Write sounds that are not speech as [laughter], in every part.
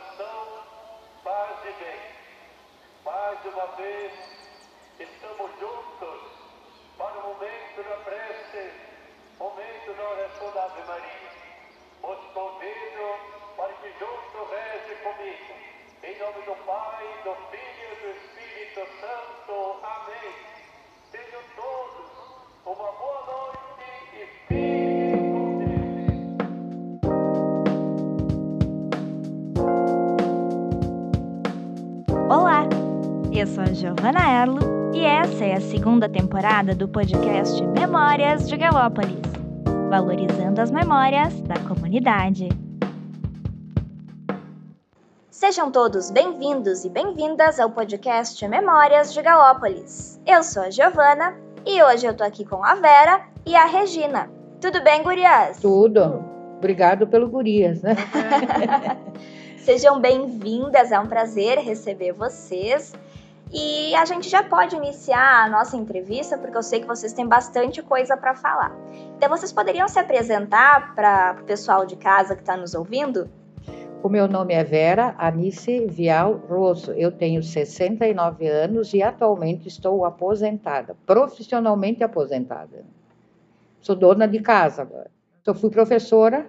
saudação, paz e bem. Mais uma vez, eu sou a Giovana Erlo e essa é a segunda temporada do podcast Memórias de Galópolis, valorizando as memórias da comunidade. Sejam todos bem-vindos e bem-vindas ao podcast Memórias de Galópolis. Eu sou a Giovana e hoje eu tô aqui com a Vera e a Regina. Tudo bem, gurias? Tudo. Obrigado pelo gurias, né? [laughs] Sejam bem-vindas, é um prazer receber vocês. E a gente já pode iniciar a nossa entrevista, porque eu sei que vocês têm bastante coisa para falar. Então, vocês poderiam se apresentar para o pessoal de casa que está nos ouvindo? O meu nome é Vera Anice Vial Rosso. Eu tenho 69 anos e atualmente estou aposentada, profissionalmente aposentada. Sou dona de casa agora. Eu fui professora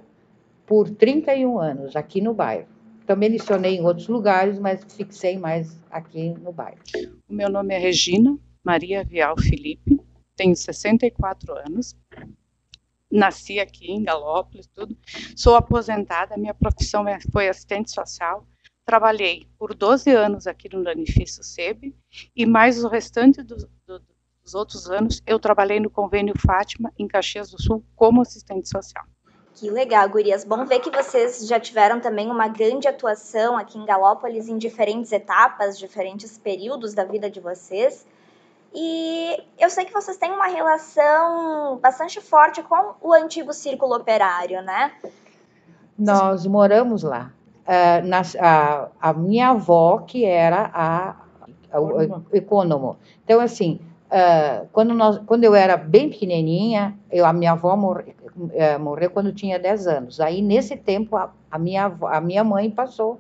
por 31 anos aqui no bairro. Também lecionei em outros lugares, mas fixei mais aqui no bairro. O meu nome é Regina Maria Vial Felipe, tenho 64 anos, nasci aqui em Galópolis, tudo. Sou aposentada, minha profissão é- foi assistente social. Trabalhei por 12 anos aqui no Lanifício SEB e mais o restante dos, do- dos outros anos eu trabalhei no convênio Fátima, em Caxias do Sul, como assistente social. Que legal, gurias. Bom ver que vocês já tiveram também uma grande atuação aqui em Galópolis em diferentes etapas, diferentes períodos da vida de vocês. E eu sei que vocês têm uma relação bastante forte com o antigo círculo operário, né? Nós moramos lá. Ah, nas- a, a minha avó, que era a, a- Econômo. econômo. Então, assim, ah, quando, nós, quando eu era bem pequenininha, eu, a minha avó morre, eh, morreu quando tinha 10 anos. Aí, nesse tempo, a, a minha, a minha mãe passou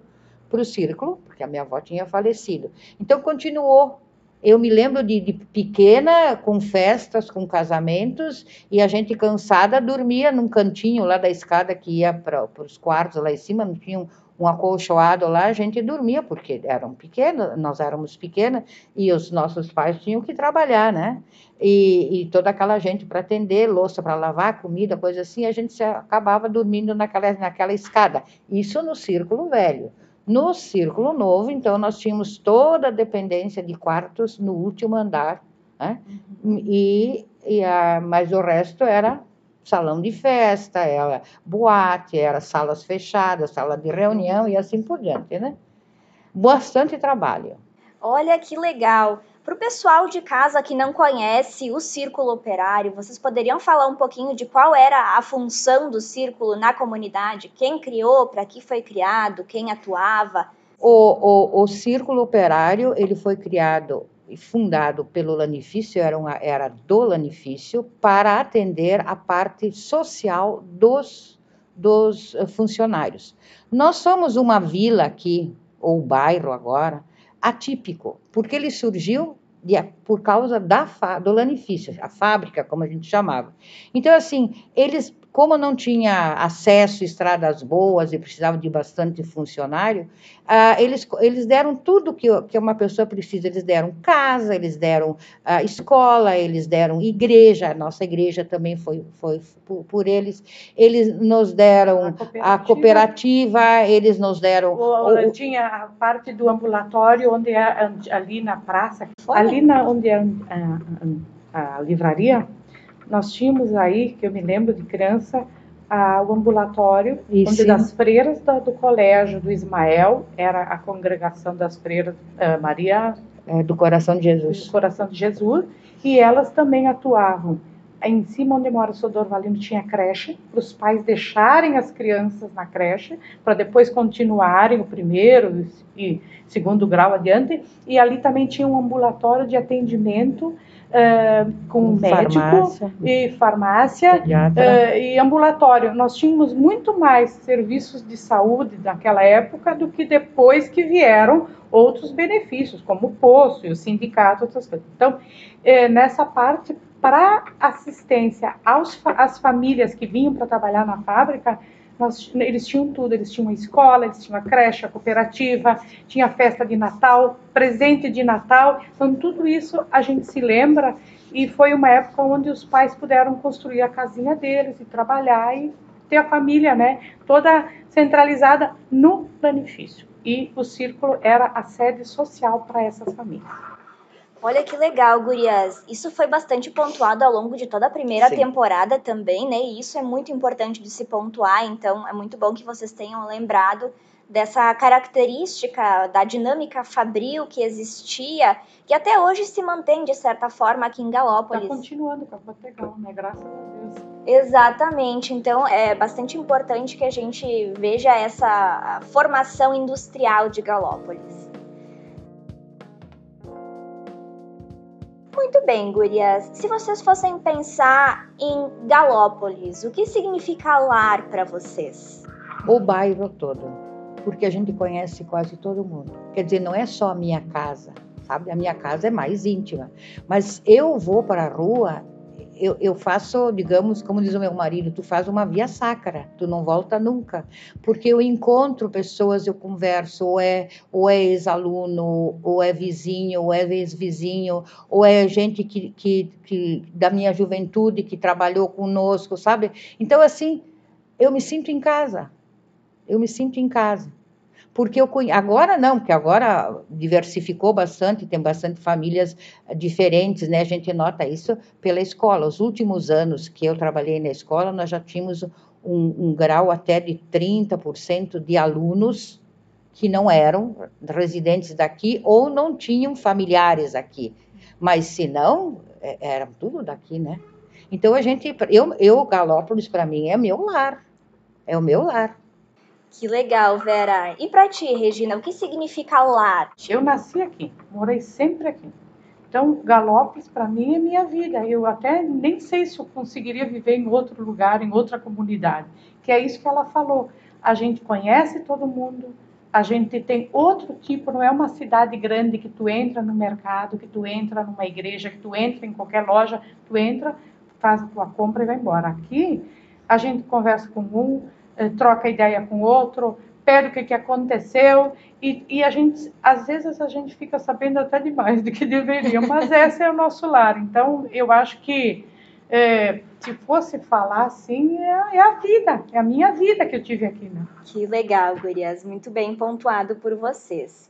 para o círculo, porque a minha avó tinha falecido. Então, continuou. Eu me lembro de, de pequena, com festas, com casamentos, e a gente cansada dormia num cantinho lá da escada que ia para os quartos lá em cima, não tinha um, um acolchoado lá, a gente dormia, porque eram pequenos, nós éramos pequenas, e os nossos pais tinham que trabalhar, né? E, e toda aquela gente para atender, louça para lavar, comida, coisa assim, a gente se acabava dormindo naquela, naquela escada. Isso no círculo velho. No círculo novo, então, nós tínhamos toda a dependência de quartos no último andar, né? E, e a, mas o resto era salão de festa, era boate, era salas fechadas, sala de reunião e assim por diante, né? Bastante trabalho. Olha que legal. Para o pessoal de casa que não conhece o círculo operário, vocês poderiam falar um pouquinho de qual era a função do círculo na comunidade? Quem criou, para que foi criado, quem atuava? O, o, o Círculo Operário, ele foi criado fundado pelo Lanifício, era, uma, era do Lanifício, para atender a parte social dos, dos eh, funcionários. Nós somos uma vila aqui, ou bairro agora, atípico, porque ele surgiu de, por causa da, do Lanifício, a fábrica, como a gente chamava. Então, assim, eles, como não tinha acesso a estradas boas e precisava de bastante funcionário, ah, eles, eles deram tudo que, que uma pessoa precisa. Eles deram casa, eles deram ah, escola, eles deram igreja. A nossa igreja também foi, foi por, por eles. Eles nos deram a cooperativa, eles nos deram. O- o- tinha a parte do ambulatório onde é ali na praça, Olha. ali na onde é a, a- a livraria, nós tínhamos aí, que eu me lembro de criança, a- o ambulatório, E onde das freiras da- do colégio do Ismael, era a congregação das freiras eh, Maria é, do coração de do Jesus. Coração de Jesus, e elas também atuavam. Em cima onde mora o seu Dorvalino tinha creche, para os pais deixarem as crianças na creche, para depois continuarem o primeiro e segundo grau adiante, e ali também tinha um ambulatório de atendimento uh, com, médico farmácia, e farmácia uh, e ambulatório. Nós tínhamos muito mais serviços de saúde naquela época do que depois que vieram outros benefícios, como o posto e o sindicato, outras coisas. Então, eh, nessa parte, para assistência aos, às famílias que vinham para trabalhar na fábrica, nós, eles tinham tudo, eles tinham escola, eles tinham a creche, a cooperativa, tinha festa de Natal, presente de Natal, então tudo isso a gente se lembra e foi uma época onde os pais puderam construir a casinha deles e trabalhar e ter a família, né, toda centralizada no benefício. E o círculo era a sede social para essas famílias. Olha que legal, gurias. Isso foi bastante pontuado ao longo de toda a primeira Sim. temporada também, né? E isso é muito importante de se pontuar, então é muito bom que vocês tenham lembrado dessa característica da dinâmica fabril que existia, que até hoje se mantém de certa forma aqui em Galópolis. Está continuando com a né? Graças a Deus. Exatamente. Então é bastante importante que a gente veja essa formação industrial de Galópolis. Muito bem, gurias. Se vocês fossem pensar em Galópolis, o que significa lar para vocês? O bairro todo, porque a gente conhece quase todo mundo. Quer dizer, não é só a minha casa, sabe? A minha casa é mais íntima, mas eu vou para a rua eu, eu faço, digamos, como diz o meu marido, tu faz uma via sacra, tu não volta nunca, porque eu encontro pessoas, eu converso, ou é, ou é ex-aluno, ou é vizinho, ou é ex-vizinho, ou é gente que, que, que da minha juventude que trabalhou conosco, sabe? Então, assim, eu me sinto em casa, eu me sinto em casa porque eu agora não, porque agora diversificou bastante, tem bastante famílias eh, diferentes, né? A gente nota isso pela escola. Os últimos anos que eu trabalhei na escola, nós já tínhamos um, um grau até de 30% de alunos que não eram residentes daqui ou não tinham familiares aqui. Mas se não, é, eram tudo daqui, né? Então a gente, eu, eu Galópolis para mim é meu lar, é o meu lar. Que legal, Vera. E para ti, Regina, o que significa lar? Eu nasci aqui, morei sempre aqui. Então, Galópolis para mim é minha vida. Eu até nem sei se eu conseguiria viver em outro lugar, em outra comunidade. Que é isso que ela falou. A gente conhece todo mundo, a gente tem outro tipo, não é uma cidade grande que tu entra no mercado, que tu entra numa igreja, que tu entra em qualquer loja, tu entra, faz a tua compra e vai embora. Aqui a gente conversa com um, troca ideia com o outro, pede o que, que aconteceu e, e, a gente, às vezes a gente fica sabendo até demais do que deveria, mas [laughs] esse é o nosso lar. Então, eu acho que é, se fosse falar assim, é, é, a vida, é a minha vida que eu tive aqui. Né? Que legal, Gurias, muito bem pontuado por vocês.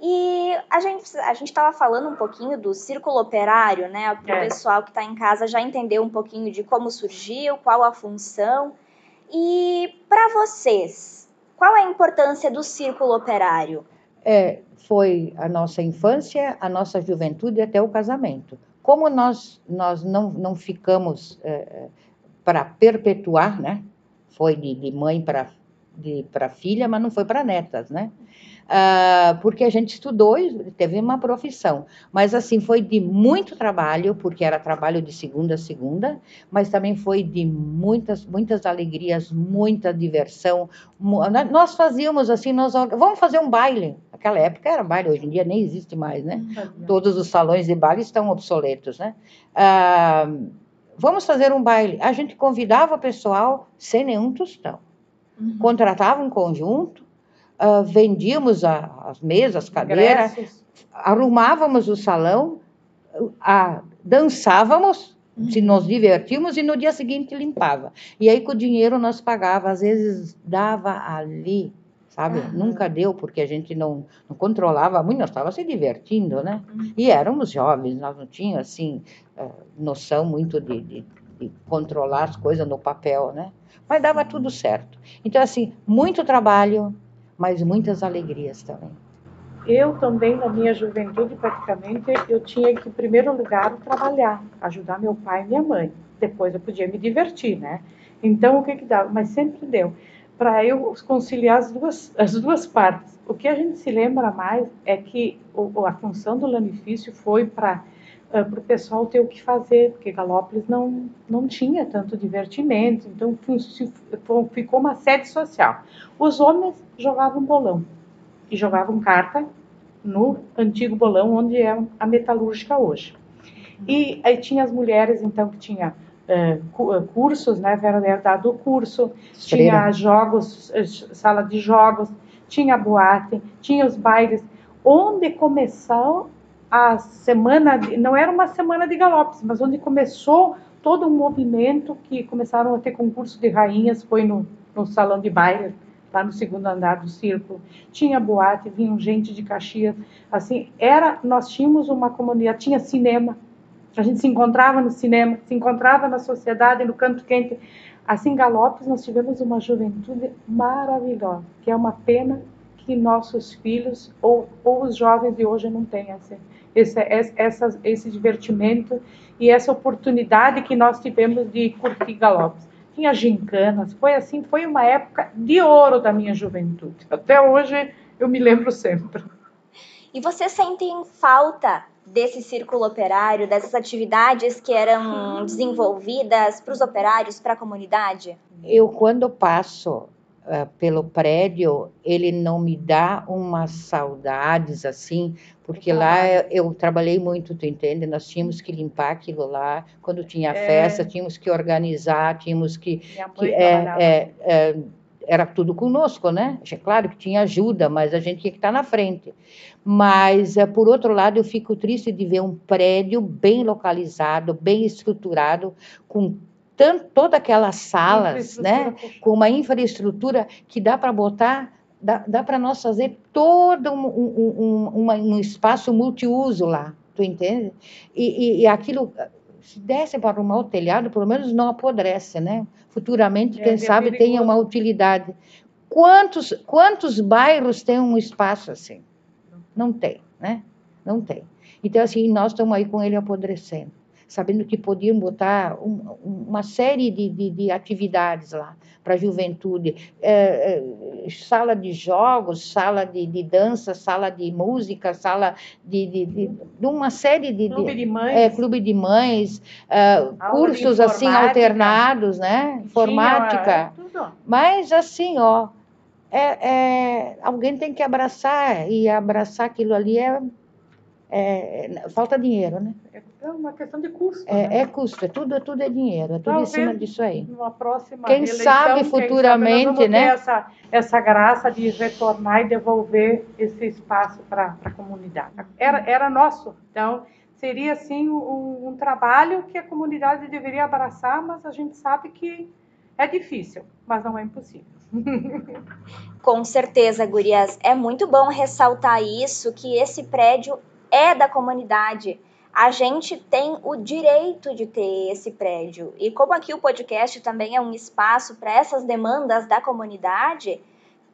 E a gente a gente estava falando um pouquinho do círculo operário, né? Para o é. pessoal que está em casa já entender um pouquinho de como surgiu, qual a função. E para vocês, qual é a importância do círculo operário? É, foi a nossa infância, a nossa juventude até o casamento. Como nós, nós não, não ficamos é, é para perpetuar, né? Foi de, de mãe para filha, mas não foi para netas, né? uh, porque a gente estudou e teve uma profissão. Mas, assim, foi de muito trabalho, porque era trabalho de segunda a segunda, mas também foi de muitas, muitas alegrias, muita diversão. Nós fazíamos, assim, nós vamos fazer um baile. Naquela época era baile, hoje em dia nem existe mais, né? Todos os salões de baile estão obsoletos, né? Uh, vamos fazer um baile. A gente convidava o pessoal sem nenhum tostão. Uhum. Contratava um conjunto, uh, vendíamos a, as mesas, as cadeiras, Ingressos. arrumávamos o salão, dançávamos, uhum. se nos divertíamos, e no dia seguinte limpava. E aí com o dinheiro nós pagava, às vezes dava ali, sabe? Uhum. Nunca deu, porque a gente não, não controlava muito, nós estávamos se divertindo, né? Uhum. E éramos jovens, nós não tínhamos, assim, uh, noção muito de, de, de, controlar as coisas no papel, né? Mas dava tudo certo. Então, assim, muito trabalho, mas muitas alegrias também. Eu também, na minha juventude, praticamente, eu tinha que, em primeiro lugar, trabalhar, ajudar meu pai e minha mãe. depois eu podia me divertir, né? Então, o que que dava? Mas sempre deu para eu conciliar as duas, as duas partes. O que a gente se lembra mais é que a função do lanifício foi para uh, ah, o pessoal ter o que fazer, porque Galópolis não, não tinha tanto divertimento, então ficou uma sede social. Os homens jogavam bolão e jogavam carta no antigo bolão, onde é a metalúrgica hoje. E aí tinha as mulheres, então, que tinha uh, cursos, né? Era dado o curso, tinha jogos, sala de jogos, tinha boate, tinha os bailes, onde começou a semana, não era uma semana de galopes, mas onde começou todo um movimento que começaram a ter concurso de rainhas, foi no, no salão de baile, lá no segundo andar do círculo. Tinha boate, vinham gente de Caxias, assim, era, nós tínhamos uma comunidade, tinha cinema, a gente se encontrava no cinema, se encontrava na sociedade, no canto quente. Assim, Galopes, nós tivemos uma juventude maravilhosa, que é uma pena que nossos filhos ou, ou os jovens de hoje não têm esse, esse, esse, esse divertimento e essa oportunidade que nós tivemos de curtir Galopes. Tinha gincanas, foi assim, foi uma época de ouro da minha juventude. Até hoje eu me lembro sempre. E vocês sentem falta desse círculo operário, dessas atividades que eram desenvolvidas para os operários, para a comunidade? Eu, quando passo uh, pelo prédio, ele não me dá umas saudades assim, porque lá eu, eu, trabalhei muito, tu entende? Nós tínhamos que limpar aquilo lá, quando tinha é. festa, tínhamos que organizar, tínhamos que. que é, é, é, era tudo conosco, né? É claro que tinha ajuda, mas a gente tinha que estar na frente. Mas, eh, por outro lado, eu fico triste de ver um prédio bem localizado, bem estruturado, com tanto, todas aquelas salas, né? Com uma infraestrutura que dá para botar, dá, dá para nós fazer todo um, um, um, um, espaço multiuso lá, tu entende? E, e, e aquilo, se desse para arrumar o telhado, pelo menos não apodrece, né? Futuramente, é, quem é sabe, tenha uma utilidade. Quantos, quantos bairros têm um espaço assim? Não tem, né? Não tem. Então, assim, nós estamos aí com ele apodrecendo, sabendo que podiam botar um, uma série de, de, de atividades lá para a juventude, é, é, sala de jogos, sala de, de, dança, sala de música, sala de, de, de uma série de clube de mães, é, clube de mães, é, cursos assim alternados, né? Informática, Tinha, mas assim, ó é, é, alguém tem que abraçar, e abraçar aquilo ali é, é falta dinheiro, né? É uma questão de custo. É, né? é custo, é tudo, tudo é dinheiro, é tudo Talvez em cima disso aí. Numa próxima quem eleição, sabe futuramente, quem sabe né? Essa, essa graça de retornar e devolver esse espaço para a comunidade. Era, era nosso, então seria assim um, um trabalho que a comunidade deveria abraçar, mas a gente sabe que é difícil, mas não é impossível. [laughs] Com certeza, gurias. É muito bom ressaltar isso, que esse prédio é da comunidade. A gente tem o direito de ter esse prédio. E como aqui o podcast também é um espaço para essas demandas da comunidade,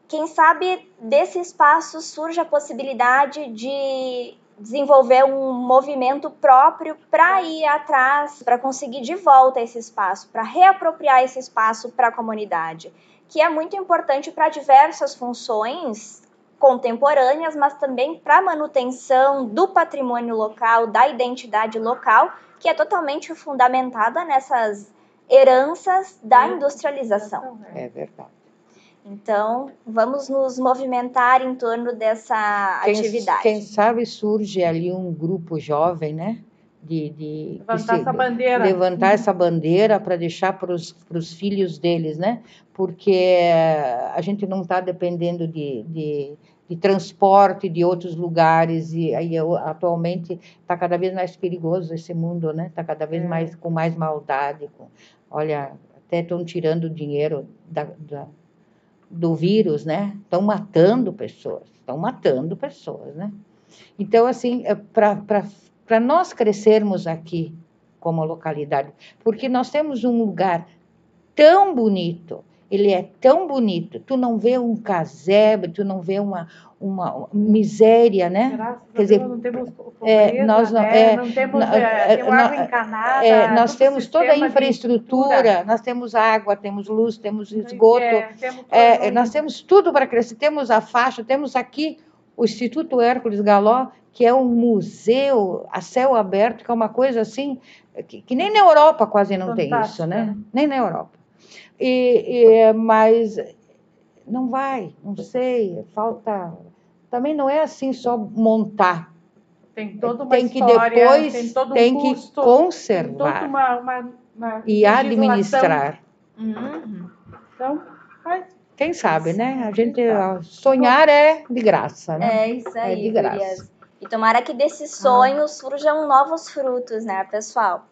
quem sabe desse espaço surge a possibilidade de desenvolver um movimento próprio para ir atrás, para conseguir de volta esse espaço, para reapropriar esse espaço para a comunidade, que é muito importante para diversas funções contemporâneas, mas também para a manutenção do patrimônio local, da identidade local, que é totalmente fundamentada nessas heranças da industrialização. É verdade. Então, vamos nos movimentar em torno dessa quem, atividade. Quem sabe surge ali um grupo jovem, né? De, de levantar de, essa bandeira. Levantar essa bandeira para deixar para os filhos deles, né? Porque a gente não está dependendo de, de, de, transporte de outros lugares e aí atualmente está cada vez mais perigoso esse mundo, né? Está cada vez é. mais com mais maldade. Com, olha, até estão tirando dinheiro da, da do vírus, né? Estão matando pessoas, estão matando pessoas, né? Então, assim, é para nós crescermos aqui como localidade, porque nós temos um lugar tão bonito ele é tão bonito. Tu não vê um casebre, tu não vê uma, uma miséria, né? Graças Quer dizer, não temos é, pobreza, nós não- né? é, não temos é, é, tem água encanada. É, nós temos toda a infraestrutura, nós temos água, temos luz, temos esgoto, É, temos é, nós temos tudo para crescer. Temos a faixa, temos aqui o Instituto Hércules Galó, que é um museu a céu aberto, que é uma coisa assim, que, que nem na Europa quase não tem isso, né? Nem na Europa. E, e, mas não vai, não sei, falta. Também não é assim só montar, tem toda uma tem que história, depois tem todo um tem que custo, tem toda conservar uma, uma, uma e administrar. Uhum. Então, Quem sabe, né? A gente sonhar é de graça, né? É isso aí, É de graça. gurias. E tomara que desses sonhos surjam novos frutos, né, pessoal?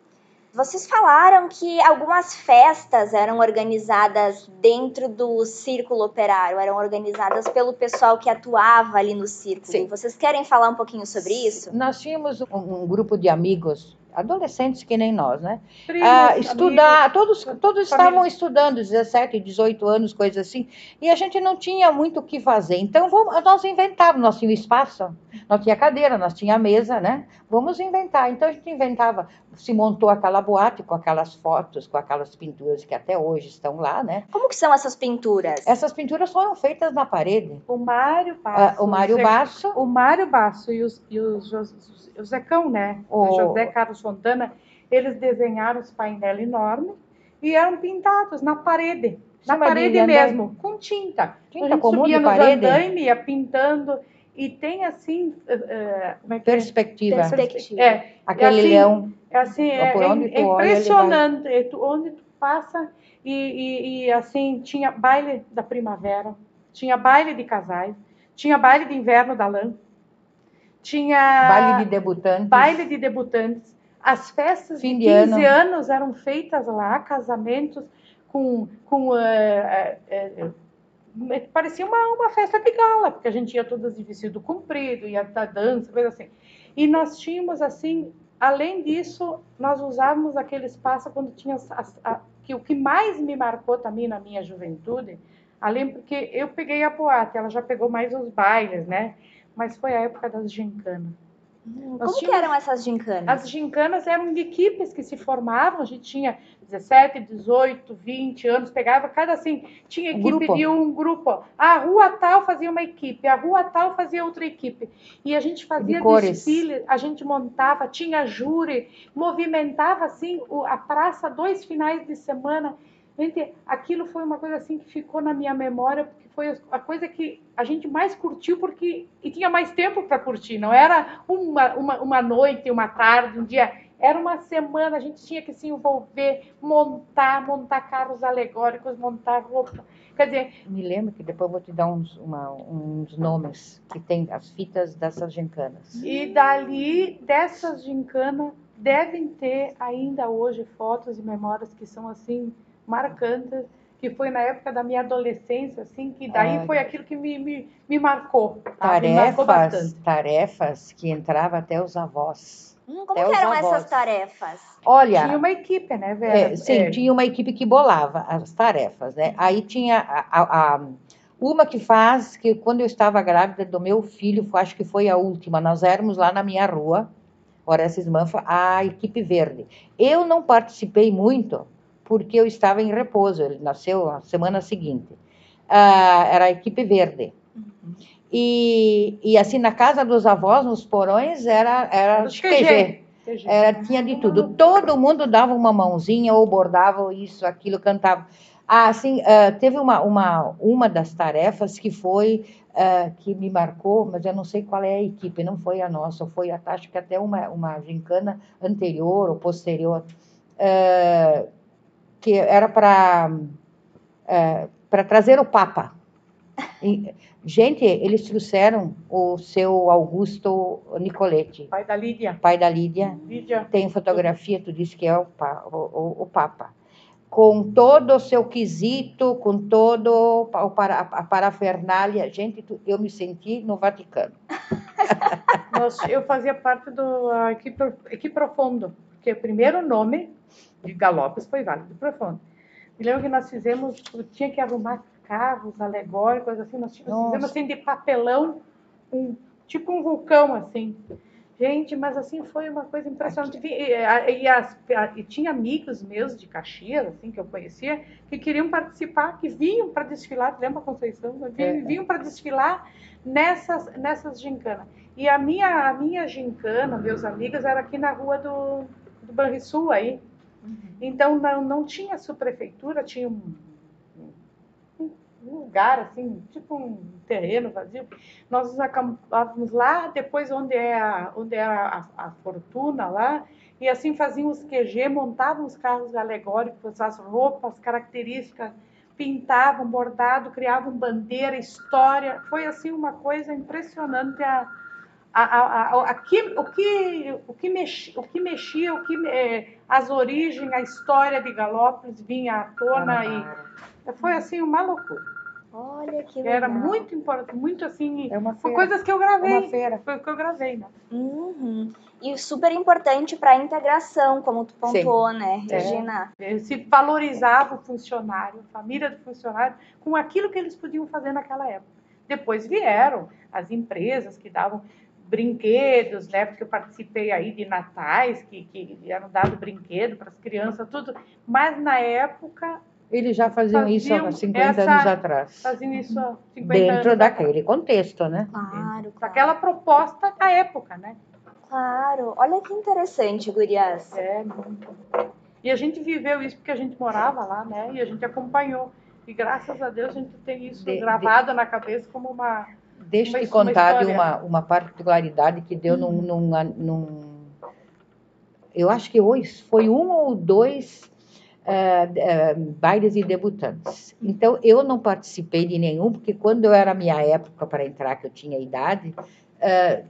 Vocês falaram que algumas festas eram organizadas dentro do círculo operário, eram organizadas pelo pessoal que atuava ali no círculo. Sim. Vocês querem falar um pouquinho sobre isso? Nós tínhamos um, um grupo de amigos, adolescentes que nem nós, né? primos, Ah, amigos, estudar, todos, todos família. estavam estudando, 17, 18 anos, coisa assim, e a gente não tinha muito o que fazer. Então, vamos, nós inventávamos, nós tínhamos espaço, nós tinha cadeira, nós tinha mesa, né? Vamos inventar. Então, a gente inventava, se montou aquela boate com aquelas fotos, com aquelas pinturas que até hoje estão lá, né? Como que são essas pinturas? Essas pinturas foram feitas na parede. O Mário Ah, Basso. o Mário Basso, O Mário Basso e, os, e os, Jos- o Zecão, né? O O- José Carlos Fontana, eles desenharam os painéis enormes e eram pintados na parede. Na mas parede anda- mesmo, com tinta. Tinta a gente comum subia nos parede? andaime, ia pintando. E tem assim. é é? perspectiva, Perspectiva. É, aquele assim, leão. é assim, é, onde é- é olha, ele vai- impressionante. É onde tu passa e, e- e, assim tinha baile da primavera, tinha baile de casais, tinha baile de inverno da lã, tinha Baile de debutantes. baile de debutantes. As festas Fim de de 15 ano. anos eram feitas lá, casamentos com, com eh, eh, eh, parecia uma, uma festa de gala, porque a gente ia todas de vestido comprido, ia da dança, coisa assim. E nós tínhamos assim, além disso, nós usávamos aquele espaço quando tinha a- que o que mais me marcou também na minha juventude, além porque eu peguei a boate, ela já pegou mais os bailes, né? Mas foi a época das gincanas. Nós Como que tínhamos- eram essas gincanas? As gincanas eram de equipes que se formavam, a gente tinha 17, 18, 20 anos, pegava cada assim, tinha Um equipe grupo. de um grupo. A rua tal fazia uma equipe, a rua tal fazia outra equipe. E a gente fazia cores. desfile, a gente montava, tinha júri, movimentava assim a praça dois finais de semana. Gente, aquilo foi uma coisa assim que ficou na minha memória, porque foi a coisa que a gente mais curtiu porque e tinha mais tempo para curtir, não era uma, uma, uma noite, uma tarde, um dia, era uma semana, a gente tinha que se envolver, montar, montar carros alegóricos, montar roupa. Quer dizer, Me lembro que depois eu vou te dar uns, uma- uns nomes que tem as fitas dessas gincanas. e dali, dessas gincanas, devem ter ainda hoje fotos e memórias que são assim marcantes, que foi na época da minha adolescência, assim, que daí Ah, foi aquilo que me, me, me marcou. tá? Me marcou Tarefas, bastante. tarefas que entrava até os avós. Hum, como até que os eram avós. essas tarefas? Olha, Tinha uma equipe, né, Vera? É, sim, É, tinha uma equipe que bolava as tarefas, né? Aí tinha a, a- a- uma que faz, que quando eu estava grávida do meu filho, foi- acho que foi a última, nós éramos lá na minha rua, Horácio Manfa, a equipe verde. Eu não participei muito, porque eu estava em repouso, ele nasceu a semana seguinte. Ah, era a equipe verde. E, e assim, na casa dos avós, nos porões, era, era QG. QG. Era, tinha de tudo. Todo mundo dava uma mãozinha ou bordava ou isso, aquilo, cantava. Ah, assim, ah, teve uma, uma, uma das tarefas que foi, ah, que me marcou, mas eu não sei qual é a equipe, não foi a nossa, foi a- acho que até uma, uma gincana anterior ou posterior, ah, que era para para trazer o Papa. E, gente, eles trouxeram o seu Augusto Nicoletti, Pai da Lídia. pai da Lídia, Lídia. tem fotografia, tu disse que é o, o, o- o Papa. Com todo o seu quesito, com todo o para, a parafernália. Gente, tu- eu me senti no Vaticano. [laughs] Nós- eu fazia parte do a equipe, equipe Profundo, porque o primeiro nome de Galopes foi Vale do Profundo. Me lembro que nós fizemos, tinha que arrumar carros alegóricos, assim, nós tínhamos, fizemos assim de papelão, um, tipo um vulcão, assim. Gente, mas assim foi uma coisa impressionante. E, e, as, e, tinha amigos meus de Caxias, assim, que eu conhecia, que queriam participar, que vinham para desfilar, lembra a Conceição? Vinham, é. vinham para desfilar nessas, nessas gincanas. E a minha, a minha gincana, meus amigos, era aqui na rua do, do Banrisul, aí. Uhum. Então não, não tinha subprefeitura, tinha um um lugar assim, tipo um terreno vazio. Nós nos acampávamos lá, depois onde é a, onde é a, a, a fortuna lá, e assim faziam os QG, montavam os carros alegóricos, as roupas características, pintavam, bordado, criavam bandeira, história. Foi assim uma coisa impressionante a, a, a, a, a que, o, que, o, que mexia, o que mexia, o que, é, as origens, a história de Galópolis vinha à tona e foi assim uma loucura. Olha que legal. Era muito importante, muito assim. É uma feira. coisas que eu gravei. Uma feira. Foi o que eu gravei, né? Uhum. E super importante para a integração, como tu pontuou, Sim. né, é. Regina? É. Se valorizava o funcionário, a família do funcionário, com aquilo que eles podiam fazer naquela época. Depois vieram as empresas que davam brinquedos, né? Porque eu participei aí de natais que, que eram dado brinquedo para as crianças, tudo. Mas na época eles já faziam, faziam isso há 50 essa, anos atrás. Faziam isso há 50 Dentro anos daquele atrás. contexto, né? Claro, claro. Daquela proposta da época, né? Claro. Olha que interessante, gurias. É, muito. E a gente viveu isso porque a gente morava lá, né? E a gente acompanhou. E graças a Deus a gente tem isso de, gravado de... na cabeça como uma. Deixa eu te contar uma de uma, uma particularidade que deu hum. num, num, num. Eu acho que hoje foi um ou dois uh, uh, bailes e debutantes. Então, eu não participei de nenhum, porque quando eu era minha época para entrar, que eu tinha idade, uh,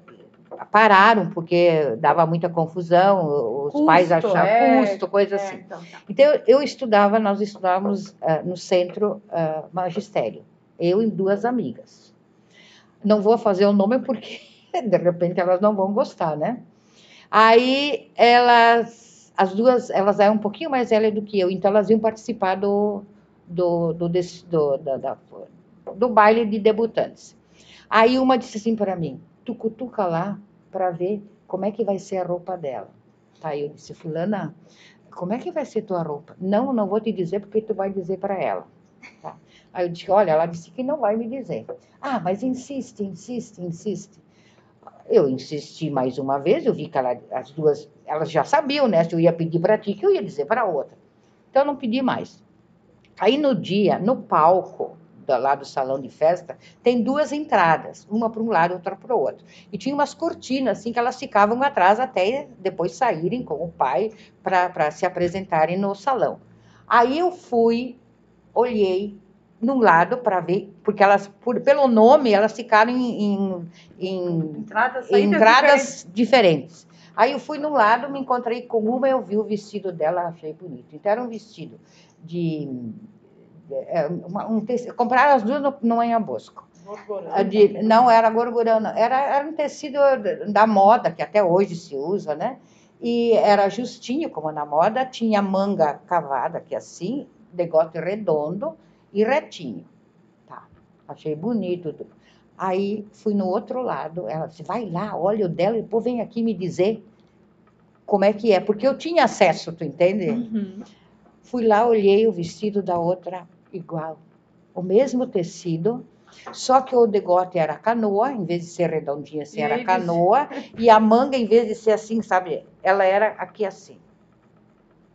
pararam, porque dava muita confusão, os custo, pais achavam é, custo, coisa é, assim. Então, tá. então, eu estudava, nós estudávamos no centro magistério, eu e duas amigas. Não vou fazer o nome porque, [laughs] de repente, elas não vão gostar, né? Aí, elas as duas, elas eram um pouquinho mais velhas do que eu, então elas iam participar do, do, do, do, do baile de debutantes. Aí uma disse assim para mim, tu cutuca lá para ver como é que vai ser a roupa dela. Tá, eu disse, fulana, como é que vai ser tua roupa? Não, não vou te dizer porque tu vai dizer para ela. Tá. Aí eu disse, olha, ela disse que não vai me dizer. Ah, mas insiste, insiste, insiste. Eu insisti mais uma vez, eu vi que ela, as duas, elas já sabiam, né? Se eu ia pedir para ti, que eu ia dizer para outra. Então, eu não pedi mais. Aí, no dia, no palco, lá do salão de festa, tem duas entradas, uma para um lado outra para o outro. E tinha umas cortinas, assim, que elas ficavam atrás até depois saírem com o pai para se apresentarem no salão. Aí eu fui, olhei, num lado para ver, porque elas, por, pelo nome, elas ficaram em, em, em entradas, entradas diferentes. diferentes. Aí eu fui num lado, me encontrei com uma, eu vi o vestido dela, achei bonito. Então era um vestido de. É, uma, um tecido, compraram as duas no, no Anhabosco. De, não era gorgurana, era, era um tecido da moda, que até hoje se usa, né? E era justinho, como na moda, tinha manga cavada, que é assim, degote redondo, e retinho. Tá, achei bonito. Aí fui no outro lado, ela disse, vai lá, olha o dela, e depois vem aqui me dizer como é que é, porque eu tinha acesso, tu entende? Uhum. Fui lá, olhei o vestido da outra igual, o mesmo tecido, só que o degote era canoa, em vez de ser redondinha, assim, e era canoa, e a manga, em vez de ser assim, sabe, ela era aqui assim.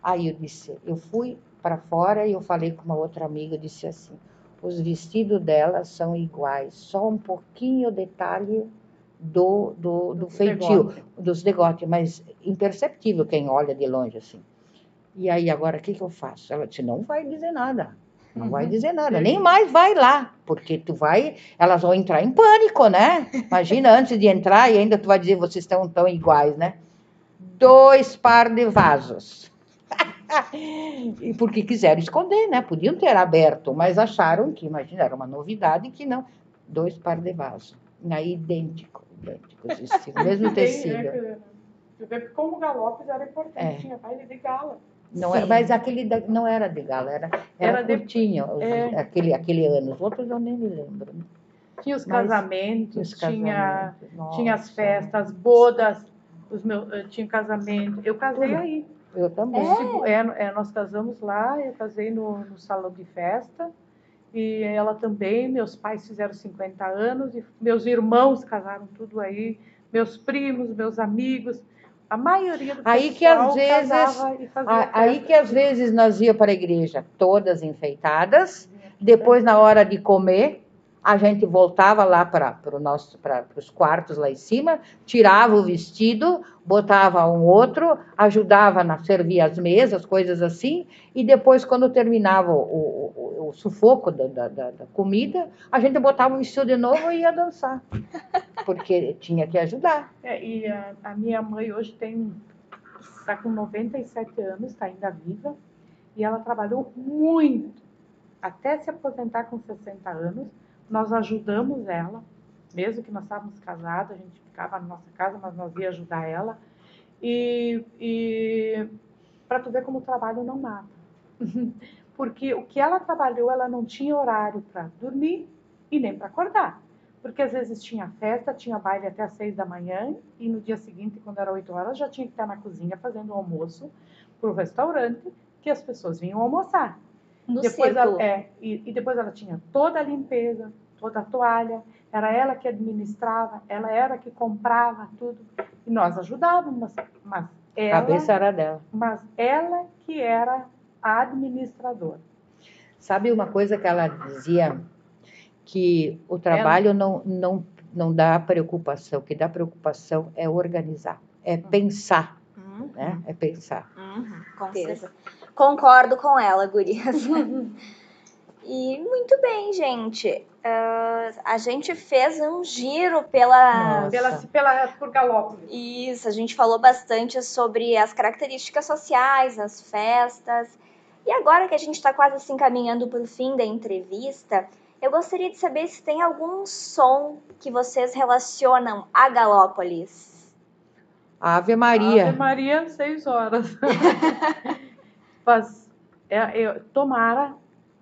Aí eu disse, eu fui para fora e eu falei com uma outra amiga, disse assim, os vestidos dela são iguais, só um pouquinho detalhe do, do, do feitio, degote. dos degotes, mas imperceptível quem olha de longe assim. E aí, agora, o que, que eu faço? Ela disse, não vai dizer nada. Não uhum. vai dizer nada, nem mais vai lá, porque tu vai, elas vão entrar em pânico, né? Imagina [laughs] antes de entrar e ainda tu vai dizer vocês estão tão iguais, né? Dois par de vasos [laughs] e porque quiseram esconder, né? Podiam ter aberto, mas acharam que, imagina, era uma novidade que não. Dois pares de vaso, aí idêntico, idênticos, assim, mesmo [laughs] tecido. Você vê como o Galopes era importante, é. tinha baile de gala. Não Sim. é, mas aquele da- não era de gala, era, era, Era de- curtinho, os- é. aquele, aquele ano. Os outros eu nem me lembro. né? Tinha os Mas- casamentos, Os tinha, casamentos, nossa. tinha as festas, bodas, os meus, eh, tinha casamento. Eu casei aí. Eu também. Segu- é, é, nós casamos lá, eu casei no, no salão de festa. E ela também, meus pais fizeram 50 anos, e meus irmãos casaram tudo aí, meus primos, meus amigos. A maioria do Aí que pessoal às vezes- casava e fazia A- Aí que às vezes nós ia para a igreja todas enfeitadas, depois na hora de comer, a gente voltava lá para os quartos lá em cima, tirava o vestido, botava um outro, ajudava a servir as mesas, coisas assim, e depois, quando terminava o, o- o- sufoco da, da- da- da comida, a gente botava o vestido de novo e ia dançar, [laughs] porque tinha que ajudar. É, e a, a minha mãe hoje tem está com 97 anos, está ainda viva, e ela trabalhou muito até se aposentar com 60 anos. Nós ajudamos ela, mesmo que nós estávamos casados, a gente ficava na nossa casa, mas nós ia ajudar ela. E, e para tu ver como o trabalho não mata. [laughs] Porque o que ela trabalhou, ela não tinha horário para dormir e nem para acordar. Porque às vezes tinha festa, tinha baile até às seis da manhã, e no dia seguinte, quando era oito horas, já tinha que estar na cozinha fazendo o almoço para o restaurante, que as pessoas vinham almoçar. No depois ela, é, e, e depois ela tinha toda a limpeza, toda a toalha, era ela que administrava, ela era que comprava tudo, e nós ajudávamos, mas, mas A ela, cabeça era dela. mas ela que era a administradora. Sabe uma coisa que ela dizia? Que o trabalho não, não, não dá preocupação, o que dá preocupação é organizar, é pensar, Uhum, né? É pensar. uhum, com certeza. Concordo com ela, gurias. [laughs] e muito bem, gente. Ah, a gente fez um giro pela. Pela, pela, por Galópolis. Isso, a gente falou bastante sobre as características sociais, as festas. E agora que a gente está quase se encaminhando para o fim da entrevista, eu gostaria de saber se tem algum som que vocês relacionam a Galópolis. Ave Maria. Ave Maria, seis horas. [laughs] Mas é, eu- tomara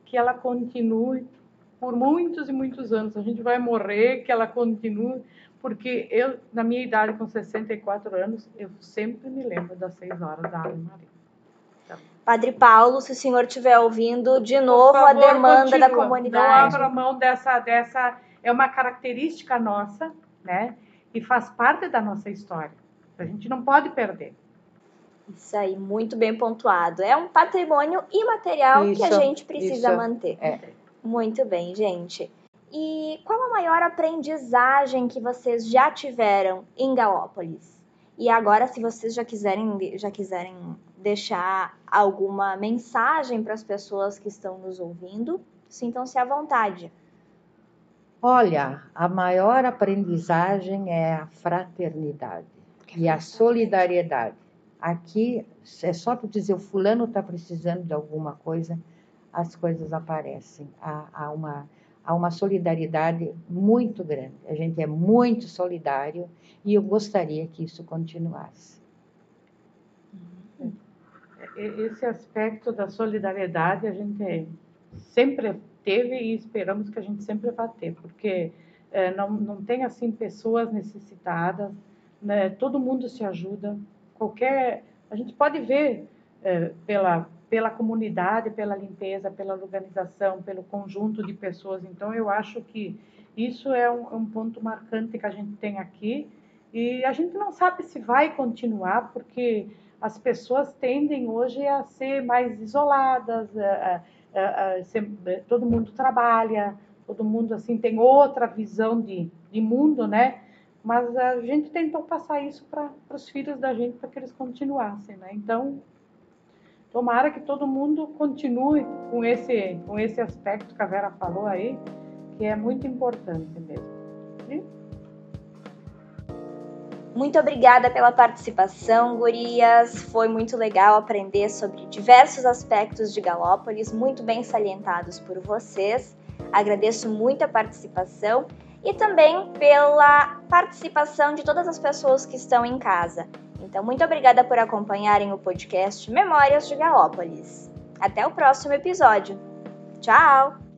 que ela continue por muitos e muitos anos. A gente vai morrer, que ela continue, porque eu, na minha idade, com 64 anos, eu sempre me lembro das seis horas da Ave Maria. Padre Paulo, se o senhor estiver ouvindo, de novo Por a favor, demanda da continua. Não comunidade. abra mão dessa, dessa. É uma característica nossa, né? E faz parte da nossa história. A gente não pode perder. Isso aí, muito bem pontuado. É um patrimônio imaterial que a Isso, gente precisa isso. manter. É. Muito bem, gente. E qual a maior aprendizagem que vocês já tiveram em Galópolis? E agora, se vocês já quiserem, já quiserem deixar alguma mensagem para as pessoas que estão nos ouvindo, sintam-se à vontade. Olha, a maior aprendizagem é a fraternidade e a solidariedade. Aqui é só tu dizer o fulano está precisando de alguma coisa, as coisas aparecem. Há, há uma, há uma solidariedade muito grande. A gente é muito solidário e eu gostaria que isso continuasse. Esse aspecto da solidariedade a gente sempre teve e esperamos que a gente sempre vá ter, porque eh, não, não tem assim pessoas necessitadas, né? todo mundo se ajuda, qualquer. A gente pode ver eh, pela, pela comunidade, pela limpeza, pela organização, pelo conjunto de pessoas. Então, eu acho que isso é um, é um ponto marcante que a gente tem aqui e a gente não sabe se vai continuar, porque as pessoas tendem hoje a ser mais isoladas, a, a- a ser- todo mundo trabalha, todo mundo assim tem outra visão de, de mundo, né? Mas a gente tentou passar isso para os filhos da gente para que eles continuassem, né? Então, tomara que todo mundo continue com esse com esse aspecto que a Vera falou aí, que é muito importante mesmo. Muito obrigada pela participação, gurias. Foi muito legal aprender sobre diversos aspectos de Galópolis, muito bem salientados por vocês. Agradeço muito a participação e também pela participação de todas as pessoas que estão em casa. Então, muito obrigada por acompanharem o podcast Memórias de Galópolis. Até o próximo episódio. Tchau!